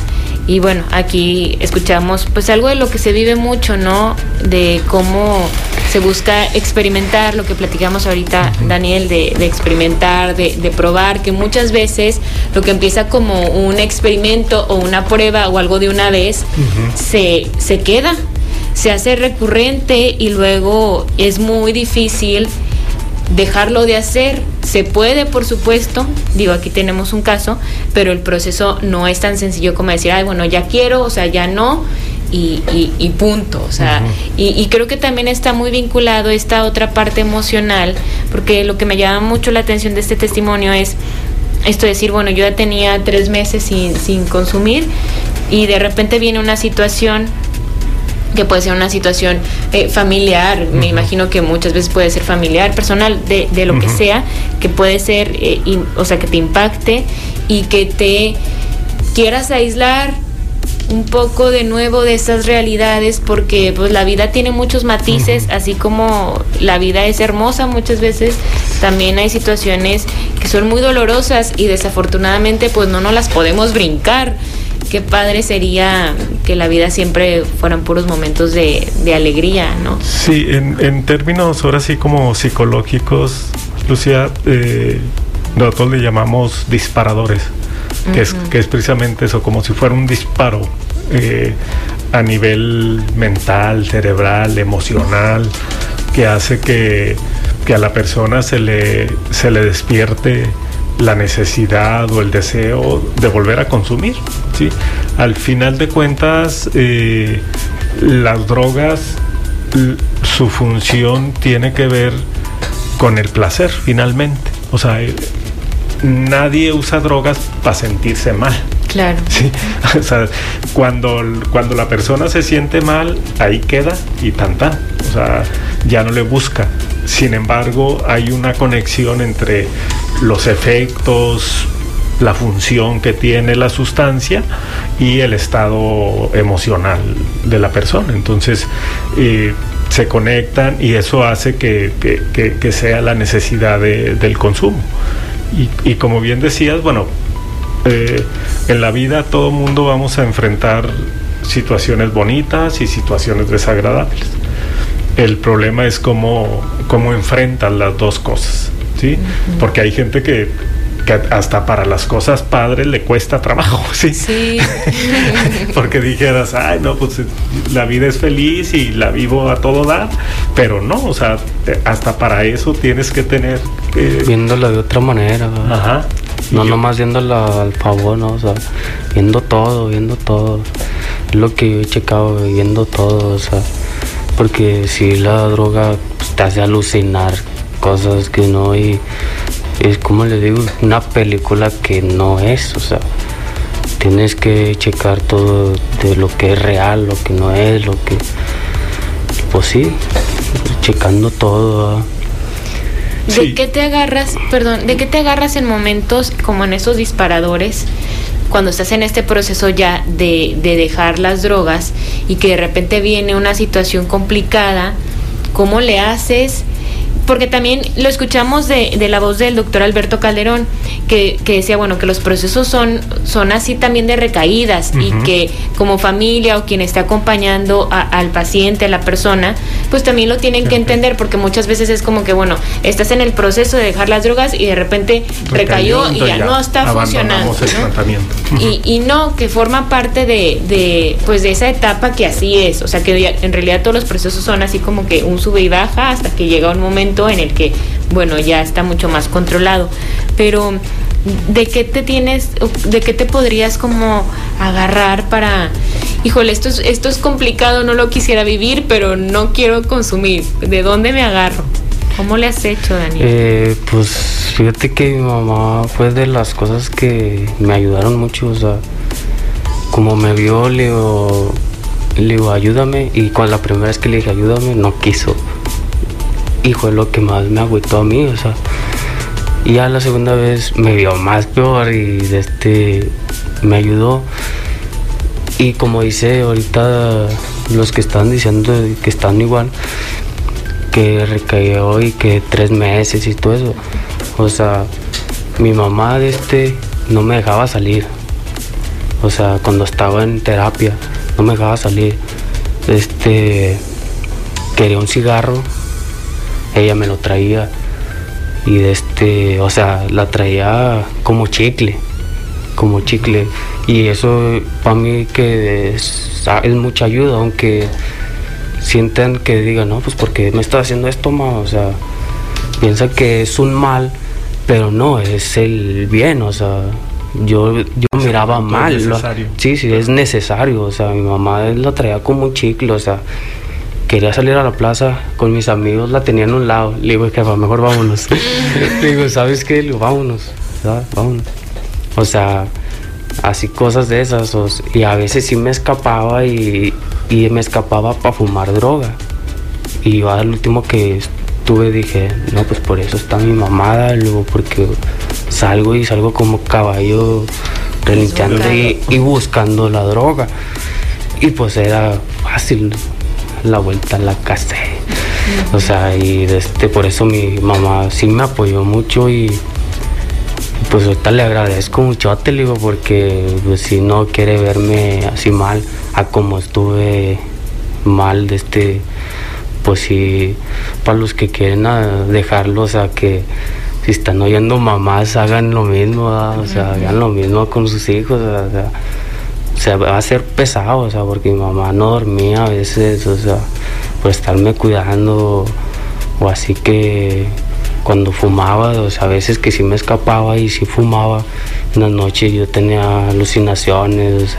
[SPEAKER 2] Y bueno aquí escuchamos pues algo de lo que se vive mucho no de cómo se busca experimentar lo que platicamos ahorita Daniel de, de experimentar de, de, probar que muchas veces lo que empieza como un experimento o una prueba o algo de una vez uh -huh. se, se queda se hace recurrente y luego es muy difícil dejarlo de hacer. Se puede, por supuesto, digo, aquí tenemos un caso, pero el proceso no es tan sencillo como decir, ay, bueno, ya quiero, o sea, ya no, y, y, y punto. O sea, uh -huh. y, y, creo que también está muy vinculado esta otra parte emocional, porque lo que me llama mucho la atención de este testimonio es esto de decir, bueno, yo ya tenía tres meses sin, sin consumir y de repente viene una situación que puede ser una situación eh, familiar, me imagino que muchas veces puede ser familiar, personal, de, de lo uh -huh. que sea, que puede ser, eh, in, o sea, que te impacte y que te quieras aislar un poco de nuevo de esas realidades porque pues la vida tiene muchos matices uh -huh. así como la vida es hermosa muchas veces también hay situaciones que son muy dolorosas y desafortunadamente pues no nos las podemos brincar qué padre sería que la vida siempre fueran puros momentos de, de alegría, ¿no?
[SPEAKER 4] Sí, en, en, términos ahora sí como psicológicos, Lucía, eh, nosotros le llamamos disparadores. que, es, que es precisamente eso, como si fuera un disparo eh, a nivel mental, cerebral, emocional, que hace que, que a la persona se le, se le despierte la necesidad o el deseo de volver a consumir. ¿Sí? Al final de cuentas, eh, las drogas, su función tiene que ver con el placer, finalmente. O sea, eh, nadie usa drogas para sentirse mal.
[SPEAKER 2] Claro.
[SPEAKER 4] Sí, o sea, cuando, cuando la persona se siente mal, ahí queda y tan tan. O sea, ya no le busca. Sin embargo, hay una conexión entre los efectos, la función que tiene la sustancia y el estado emocional de la persona. Entonces, eh, se conectan y eso hace que, que- que- que sea la necesidad de- del consumo. Y, y como bien decías, bueno, eh, en la vida todo mundo vamos a enfrentar situaciones bonitas y situaciones desagradables. El problema es cómo, cómo enfrentan las dos cosas, ¿sí? Porque hay gente que, que hasta para las cosas padres le cuesta trabajo, ¿sí?
[SPEAKER 2] Sí.
[SPEAKER 4] Porque dijeras, ay, no, pues la vida es feliz y la vivo a todo dar, pero no, o sea, hasta para eso tienes que tener... eh,
[SPEAKER 5] Viéndola de otra manera.
[SPEAKER 4] Ajá.
[SPEAKER 5] No
[SPEAKER 4] yo-
[SPEAKER 5] nomás viéndola al favor, ¿no? O sea, viendo todo, viendo todo. Es lo que yo he checado, viendo todo, o sea. Porque si la droga pues, te hace alucinar cosas que no y es como le digo, una película que no es, o sea. Tienes que checar todo de lo que es real, lo que no es, lo que... Pues sí, checando todo.
[SPEAKER 2] ¿De
[SPEAKER 4] Sí.
[SPEAKER 2] qué te agarras, perdón, de qué te agarras en momentos como en esos disparadores, cuando estás en este proceso ya de, de dejar las drogas y que de repente viene una situación complicada? ¿Cómo le haces? Porque también lo escuchamos de, de la voz del doctor Alberto Calderón, que, que decía, bueno, que los procesos son, son así también de recaídas y que como familia o quien está acompañando a- al paciente, a la persona, pues también lo tienen que entender porque muchas veces es como que, bueno, estás en el proceso de dejar las drogas y de repente recayó, y ya, no está funcionando. Y, y no, que forma parte de, de, pues de esa etapa que así es. O sea, que en realidad todos los procesos son así como que un sube y baja hasta que llega un momento en el que, bueno, ya está mucho más controlado. Pero, ¿de qué te tienes, de qué te podrías como agarrar para, híjole, esto es, esto es complicado, no lo quisiera vivir, pero no quiero consumir? ¿De dónde me agarro? ¿Cómo le has hecho, Daniel?
[SPEAKER 5] Eh, pues fíjate que mi mamá fue de las cosas que me ayudaron mucho, o sea, como me vio, le digo, le digo, ayúdame, y cuando la primera vez que le dije ayúdame, no quiso. Y fue lo que más me agüitó a mí, o sea. Y ya la segunda vez me vio más peor y este me ayudó. Y como dice ahorita los que están diciendo que están igual, que recayó y que tres meses y todo eso. O sea, mi mamá este no me dejaba salir. O sea, cuando estaba en terapia, no me dejaba salir. Este quería un cigarro, ella me lo traía. Y de este, o sea, la traía como chicle, como chicle. Y eso para mí que es, es mucha ayuda, aunque sientan que digan, no, pues porque me está haciendo esto, ma? O sea, piensa que es un mal, pero no, es el bien, o sea, yo, yo
[SPEAKER 4] O sea,
[SPEAKER 5] miraba mal.
[SPEAKER 4] es
[SPEAKER 5] lo-
[SPEAKER 4] necesario.
[SPEAKER 5] sí, sí, es necesario, o sea, mi mamá la traía como un chicle, o sea, quería salir a la plaza con mis amigos, la tenía en un lado, le digo, jefa, mejor vámonos. le digo, ¿sabes qué? Le digo, vámonos, ¿sabes? vámonos. O sea, así cosas de esas, o y a veces sí me escapaba y, y me escapaba para fumar droga. Y yo al último que estuve dije, no, pues por eso está mi mamada, luego porque salgo y salgo como caballo relinchando y, y buscando la droga. Y pues era fácil la vuelta a la casa. O sea, y este, por eso mi mamá sí me apoyó mucho y pues ahorita le agradezco mucho a Teligo porque pues, si no quiere verme así mal a como estuve mal de este pues sí para los que quieren dejarlo o sea que si están oyendo mamás, hagan lo mismo, o sea, hagan lo mismo con sus hijos, o sea, va a ser pesado, o sea, porque mi mamá no dormía a veces, o sea, por estarme cuidando, o así que cuando fumaba, o sea, a veces que sí me escapaba y sí fumaba, en las noches yo tenía alucinaciones,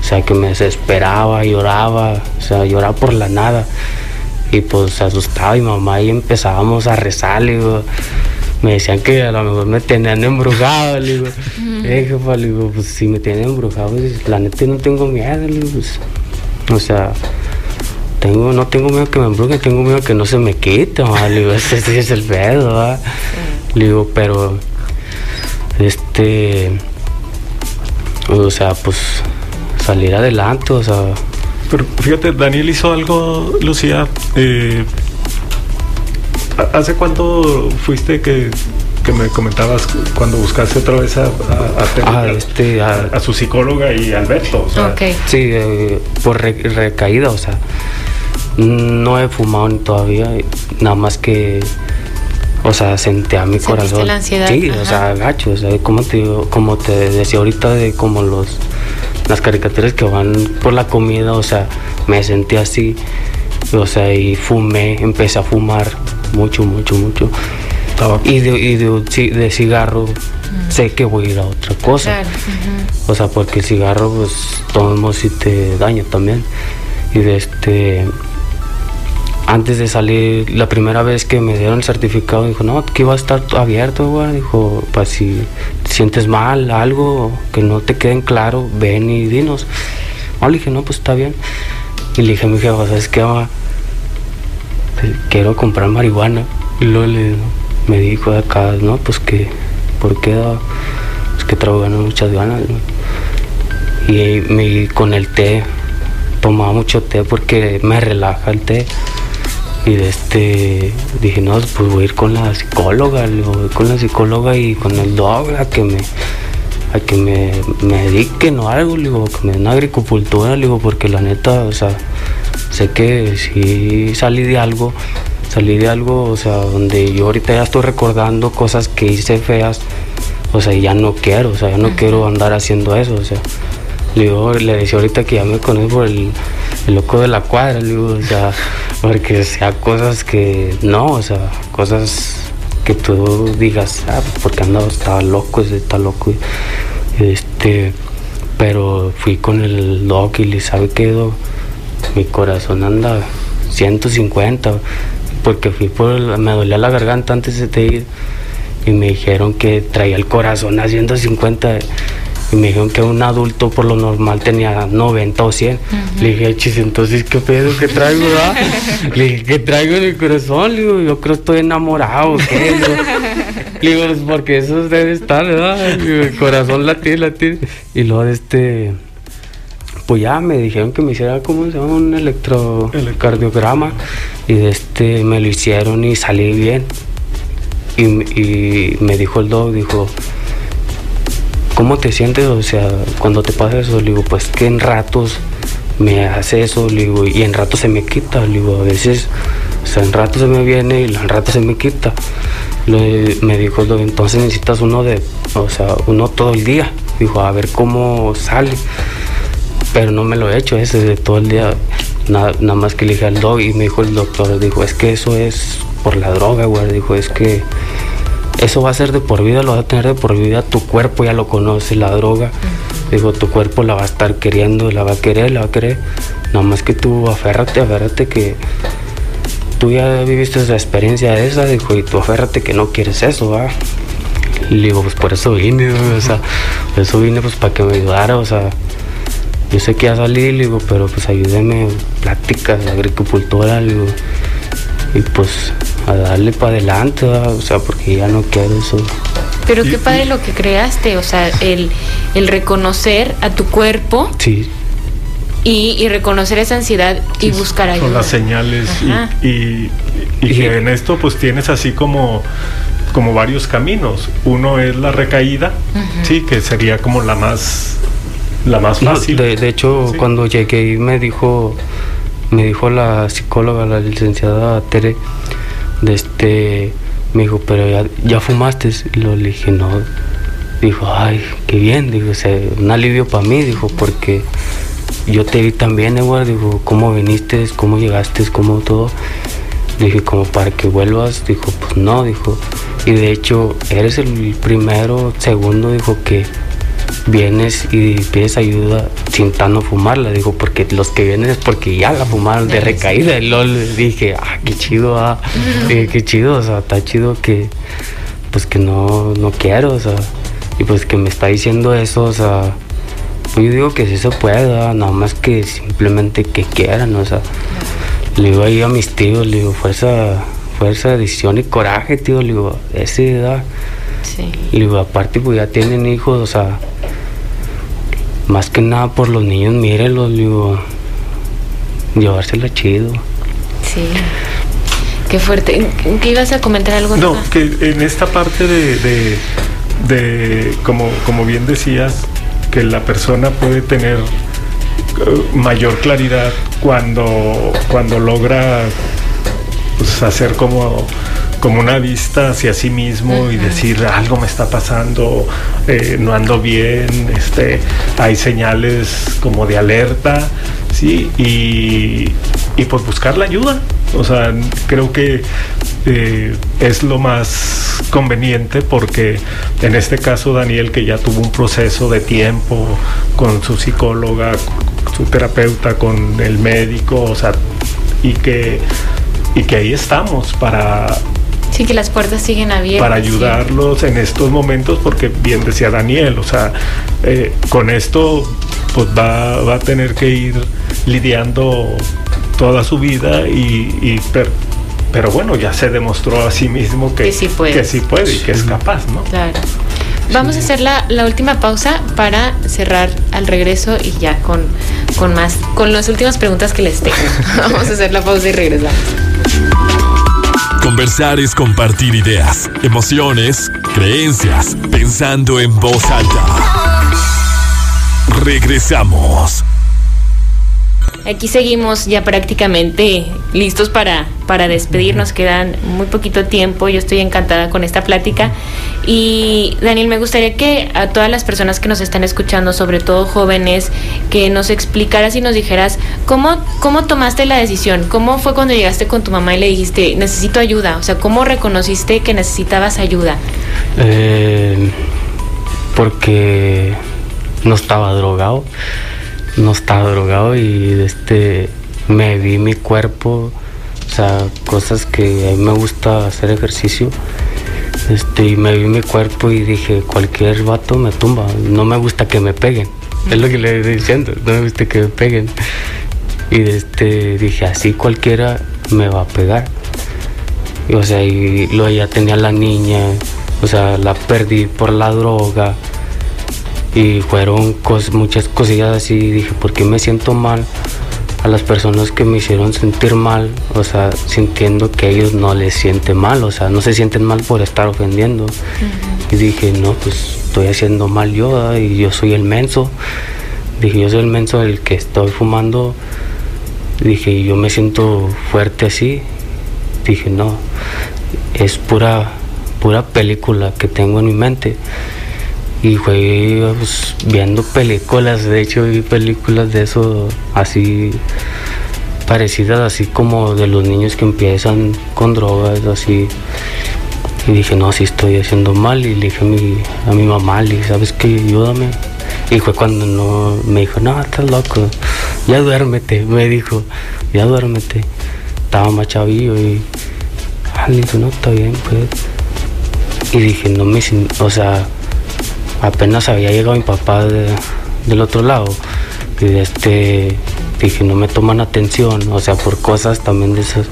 [SPEAKER 5] o sea, que me desesperaba, lloraba, o sea, lloraba por la nada. Y pues se asustaba mi mamá y empezábamos a rezar, le digo, me decían que a lo mejor me tenían embrujado, le digo, eh, jefa, le digo, pues si me tienen embrujado, pues, la neta no tengo miedo, le digo, pues, o sea, tengo, no tengo miedo que me embrujen, tengo miedo que no se me quite, ma, le digo, ese, ese es el pedo, ¿va? le digo, pero, este, o sea, pues, salir adelante, o sea,
[SPEAKER 4] Pero fíjate, Daniel hizo algo, Lucía. eh, ¿ha- ¿Hace cuánto fuiste que, que me comentabas cuando buscaste otra vez a, a,
[SPEAKER 5] este,
[SPEAKER 4] a-
[SPEAKER 5] a-
[SPEAKER 4] a su psicóloga y Alberto? O sea,
[SPEAKER 2] Ok.
[SPEAKER 5] Sí, eh, por re- recaída, o sea, no he fumado ni todavía, nada más que, o sea, sentía mi
[SPEAKER 2] Sentiste
[SPEAKER 5] corazón.
[SPEAKER 2] la ansiedad,
[SPEAKER 5] Sí,
[SPEAKER 2] ajá.
[SPEAKER 5] o sea, gacho, o sea, como te, digo- como te decía ahorita de como los, las caricaturas que van por la comida, o sea, me sentí así, o sea, y fumé, empecé a fumar mucho, mucho, mucho.
[SPEAKER 4] tabaco.
[SPEAKER 5] Y de, y de, de cigarro, sé que voy a ir a otra cosa.
[SPEAKER 2] Claro.
[SPEAKER 5] O sea, porque el cigarro, pues, modos sí te daña también. Y de este. Antes de salir, la primera vez que me dieron el certificado, dijo, no, que iba a estar abierto, güey. Dijo, pues si te sientes mal, algo que no te queden claro, ven y dinos. No, le dije, no, pues está bien. Y le dije a mi jefa, ¿sabes qué, mamá? Quiero comprar marihuana. Y luego le, me dijo de acá, no, pues que, ¿por qué? da? Pues que muchas ganas. ¿no? Y me, con el té, tomaba mucho té porque me relaja el té. Y de este, dije, no, pues voy a ir con la psicóloga, le digo, voy con la psicóloga y con el dog a que me, a que me, me dediquen o algo, digo, que me den agricultura, digo, porque la neta, o sea, sé que si salí de algo, salí de algo, o sea, donde yo ahorita ya estoy recordando cosas que hice feas, o sea, ya no quiero, o sea, ya no quiero andar haciendo eso, o sea. Le decía ahorita que ya me conozco por el, el loco de la cuadra, le digo, o sea, porque sea cosas que no, o sea, cosas que tú digas, ah, pues, porque andaba, estaba loco, está loco. Este, pero fui con el doc y le sabe que? Mi corazón anda 150, porque fui por, me dolía la garganta antes de ir y me dijeron que traía el corazón a 150 y me dijeron que un adulto por lo normal tenía 90 o 100. Le dije, chis, entonces qué pedo que traigo, ¿verdad? Le dije, ¿qué traigo en el corazón? Le digo, yo creo que estoy enamorado, ¿qué? Le digo, "Pues porque eso debe estar, ¿verdad? El corazón latir, latir. Y luego de este pues ya me dijeron que me hiciera como se llama un electrocardiograma y este me lo hicieron y salí bien y, y me dijo el doc dijo ¿cómo te sientes? O sea, cuando te pasa eso, le digo, pues que en ratos me hace eso, le digo, y en ratos se me quita, le digo, a veces, o sea, en ratos se me viene y en ratos se me quita. Le- me dijo, el doc, entonces necesitas uno de, o sea, uno todo el día. Dijo, a ver cómo sale pero no me lo he hecho ese de todo el día. Nada, nada más que le dije al dog y me dijo el doctor, dijo, es que eso es por la droga, güey. Dijo, es que eso va a ser de por vida, lo va a tener de por vida. Tu cuerpo ya lo conoce, la droga. Dijo, tu cuerpo la va a estar queriendo, la va a querer, la va a querer. Nada más que tú aférrate, aférrate que tú ya viviste esa experiencia esa, dijo, y tú aférrate que no quieres eso, va. Le digo, pues por eso vine, o sea, eso vine pues para que me ayudara, o sea, yo sé que ya salí, le digo, pero pues ayúdeme, pláticas, agricultura, le digo, y pues a darle para adelante, ¿verdad? o sea, porque ya no quiero eso.
[SPEAKER 2] Pero qué padre lo que creaste, o sea, el, el reconocer a tu cuerpo
[SPEAKER 5] Sí,
[SPEAKER 2] y, y reconocer esa ansiedad y buscar ayuda.
[SPEAKER 4] Son las señales y-
[SPEAKER 2] Ajá.
[SPEAKER 4] y, y- y
[SPEAKER 5] Y-
[SPEAKER 4] que en esto pues tienes así como como varios caminos. Uno es la recaída, sí, que sería como la más la más
[SPEAKER 5] No,
[SPEAKER 4] fácil.
[SPEAKER 5] de, de hecho,
[SPEAKER 4] Sí.
[SPEAKER 5] cuando llegué y me dijo, me dijo la psicóloga, la licenciada Tere, de este, Me dijo, pero ya, ya fumaste. Y lo le dije, no. Dijo, ay, qué bien. Dijo, o sea, un alivio para mí. Dijo, porque yo te vi también, Edward. Dijo, ¿cómo viniste? ¿Cómo llegaste? ¿Cómo todo? Dije, como para que vuelvas. Dijo, pues no. Dijo, y de hecho, eres el primero, segundo, dijo que vienes y pides ayuda sin tanto fumarla, digo, porque los que vienen es porque ya la fumaron de recaída. Y luego dije, ah, qué chido, ah, Dije, qué chido, o sea, está chido que, pues que no, no quiero, o sea, y pues que me está diciendo eso, o sea, pues yo digo que sí se puede, nada más que simplemente que quieran, o sea, le digo ahí a mis tíos, le digo, fuerza, fuerza, decisión y coraje, tío, le digo, esa edad.
[SPEAKER 2] Sí.
[SPEAKER 5] Y digo, aparte, pues ya tienen hijos, o sea, más que nada por los niños, mírenlos, digo, llevársela chido.
[SPEAKER 2] Sí. Qué fuerte. ¿Qué ibas a comentar algo?
[SPEAKER 4] No, que en esta parte de, de, de, como, como bien decías, que la persona puede tener eh, mayor claridad cuando, cuando logra pues, hacer como, como una vista hacia sí mismo y decir algo me está pasando, eh, no ando bien, este, hay señales como de alerta, sí, y, y pues buscar la ayuda. O sea, creo que eh, es lo más conveniente porque en este caso Daniel que ya tuvo un proceso de tiempo con su psicóloga, su terapeuta, con el médico, o sea, y que, y que ahí estamos para,
[SPEAKER 2] Sí, que las puertas siguen abiertas.
[SPEAKER 4] para ayudarlos en estos momentos, porque bien decía Daniel, o sea, eh, con esto pues va, va a tener que ir lidiando toda su vida y, y per- pero bueno, ya se demostró a sí mismo que,
[SPEAKER 2] Que sí puede.
[SPEAKER 4] que sí puede y que es capaz, ¿no?
[SPEAKER 2] Claro. Vamos a hacer la, la última pausa para cerrar al regreso y ya con, con más, con las últimas preguntas que les tengo. Vamos a hacer la pausa y regresamos.
[SPEAKER 1] Conversar es compartir ideas, emociones, creencias, pensando en voz alta. Regresamos.
[SPEAKER 2] Aquí seguimos ya prácticamente listos para, para despedirnos. Quedan muy poquito tiempo. Yo estoy encantada con esta plática. Y Daniel, me gustaría que a todas las personas que nos están escuchando, sobre todo jóvenes, que nos explicaras y nos dijeras cómo, cómo tomaste la decisión. ¿Cómo fue cuando llegaste con tu mamá y le dijiste, necesito ayuda? O sea, ¿cómo reconociste que necesitabas ayuda?
[SPEAKER 5] Eh, porque no estaba drogado, no estaba drogado y este me vi mi cuerpo, o sea, cosas que a mí me gusta hacer ejercicio. Este, y me vi mi cuerpo y dije, cualquier vato me tumba, no me gusta que me peguen. Es lo que le estoy diciendo, no me gusta que me peguen. Y este, dije, así cualquiera me va a pegar. O sea, y luego ya tenía la niña, o sea, la perdí por la droga. Y fueron cos- muchas cosillas así. Dije, ¿por qué me siento mal? A las personas que me hicieron sentir mal, o sea, sintiendo que ellos no les sienten mal, o sea, no se sienten mal por estar ofendiendo. Y dije, no, pues estoy haciendo mal yo, ¿verdad? y yo soy el menso. Dije, yo soy el menso el que estoy fumando. Dije, y yo me siento fuerte así. Dije, no, es pura, pura película que tengo en mi mente. Y fue pues, viendo películas, de hecho vi películas de eso así parecidas, así como de los niños que empiezan con drogas, así. Y dije, no, si estoy haciendo mal. Y le dije a mi, a mi mamá, le dije, ¿sabes qué? Ayúdame. Y fue cuando no, me dijo, no, estás loco, ya duérmete, me dijo, ya duérmete. Estaba más chavillo y, ah, le dije, no, está bien, pues. Y dije, no me, o sea, apenas había llegado mi papá de- del otro lado. Y este, dije, no me toman atención, o sea, por cosas también de esas.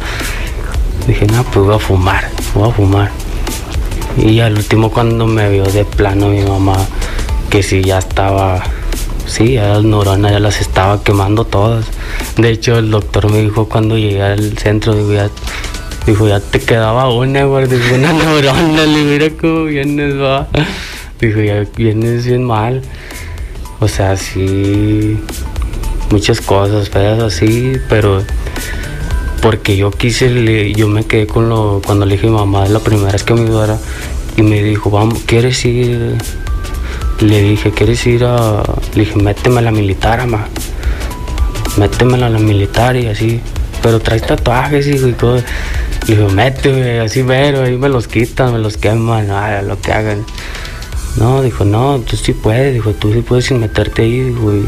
[SPEAKER 5] Dije, no, pues voy a fumar, voy a fumar. Y al último cuando me vio de plano mi mamá, que sí ya estaba, sí, ya las neuronas ya las estaba quemando todas. De hecho el doctor me dijo cuando llegué al centro, dijo, ya, te quedaba una, güey, una neurona, le mira cómo vienes, va. Dijo, ya vienes bien mal. O sea, sí, muchas cosas feas así, pero porque yo quise, yo me quedé con lo, cuando le dije a mi mamá, la primera vez que me ayudara, y me dijo, vamos, ¿quieres ir? Le dije, ¿quieres ir a...? Le dije, méteme a la militar, mamá. Métemela a la militar y así. Pero traes tatuajes, hijo, y todo. Le digo, méteme, así mero, ahí me los quitan, me los queman, nada, lo que hagan. No, dijo, no, tú sí puedes, dijo, tú sí puedes sin meterte ahí, dijo, y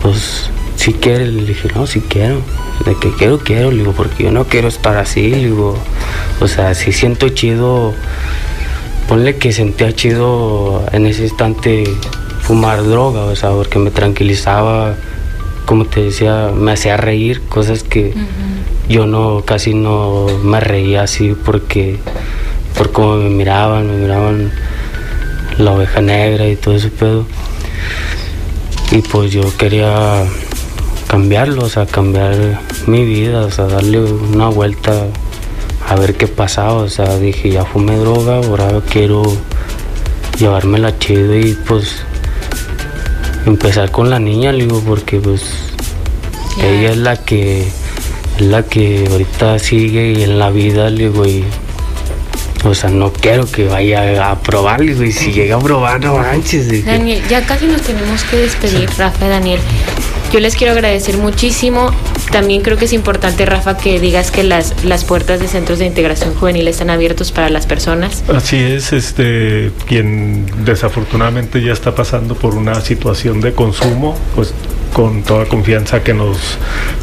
[SPEAKER 5] pues si quieres, le dije, no, si quiero, de que quiero, quiero, le digo, porque yo no quiero estar así, le digo, o sea, si siento chido, ponle que sentía chido en ese instante fumar droga, o sea, porque me tranquilizaba, como te decía, me hacía reír, cosas que yo no, casi no me reía así porque, por cómo me miraban, me miraban la oveja negra y todo ese pedo. Y pues yo quería cambiarlo, o sea, cambiar mi vida, o sea, darle una vuelta a ver qué pasaba, o sea, dije, ya fumé droga, ahora quiero llevármela chido y pues empezar con la niña, le digo, porque pues ella es la que es la que ahorita sigue y en la vida, le digo, y o sea, no quiero que vaya a probar, le digo, y si llega a probar, no manches.
[SPEAKER 2] Daniel, ya casi nos tenemos que despedir, Rafa, Daniel. Yo les quiero agradecer muchísimo. También creo que es importante, Rafa, que digas que las, las puertas de centros de integración juvenil están abiertos para las personas.
[SPEAKER 4] Así es, este, quien desafortunadamente ya está pasando por una situación de consumo, pues con toda confianza que nos,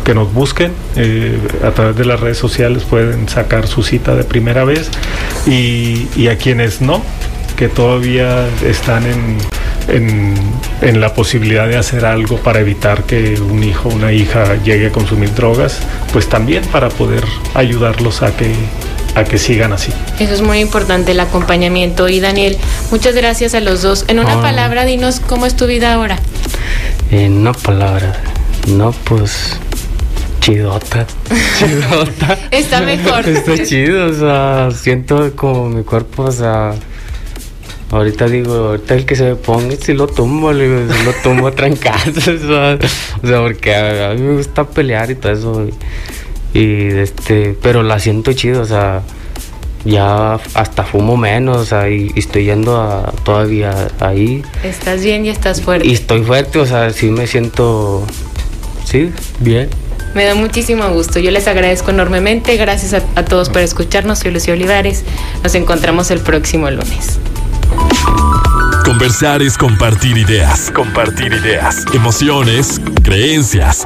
[SPEAKER 4] que nos busquen. eh, a través de las redes sociales pueden sacar su cita de primera vez y, y a quienes no, que todavía están en, en, en la posibilidad de hacer algo para evitar que un hijo o una hija llegue a consumir drogas, pues también para poder ayudarlos a que, a que sigan así.
[SPEAKER 2] Eso es muy importante, el acompañamiento. Y Daniel, muchas gracias a los dos. En una
[SPEAKER 5] Ah.
[SPEAKER 2] palabra, dinos cómo es tu vida ahora.
[SPEAKER 5] En una palabra, no, pues chidota. Chidota.
[SPEAKER 2] Está mejor.
[SPEAKER 5] Está chido, o sea, siento como mi cuerpo, o sea, ahorita digo, ahorita el que se me ponga, si lo tumbo, le digo, si lo tumbo a trancazos, o sea, o sea, porque a, a mí me gusta pelear y todo eso, y, y, este, pero la siento chido, o sea, ya hasta fumo menos, o sea, y, y estoy yendo a, todavía ahí,
[SPEAKER 2] Estás bien y estás fuerte.
[SPEAKER 5] y estoy fuerte, o sea, sí me siento, sí, bien.
[SPEAKER 2] Me da muchísimo gusto. Yo les agradezco enormemente. Gracias a, a todos por escucharnos. Soy Lucía Olivares. Nos encontramos el próximo lunes.
[SPEAKER 1] Conversar es compartir ideas. Compartir ideas. Emociones, creencias.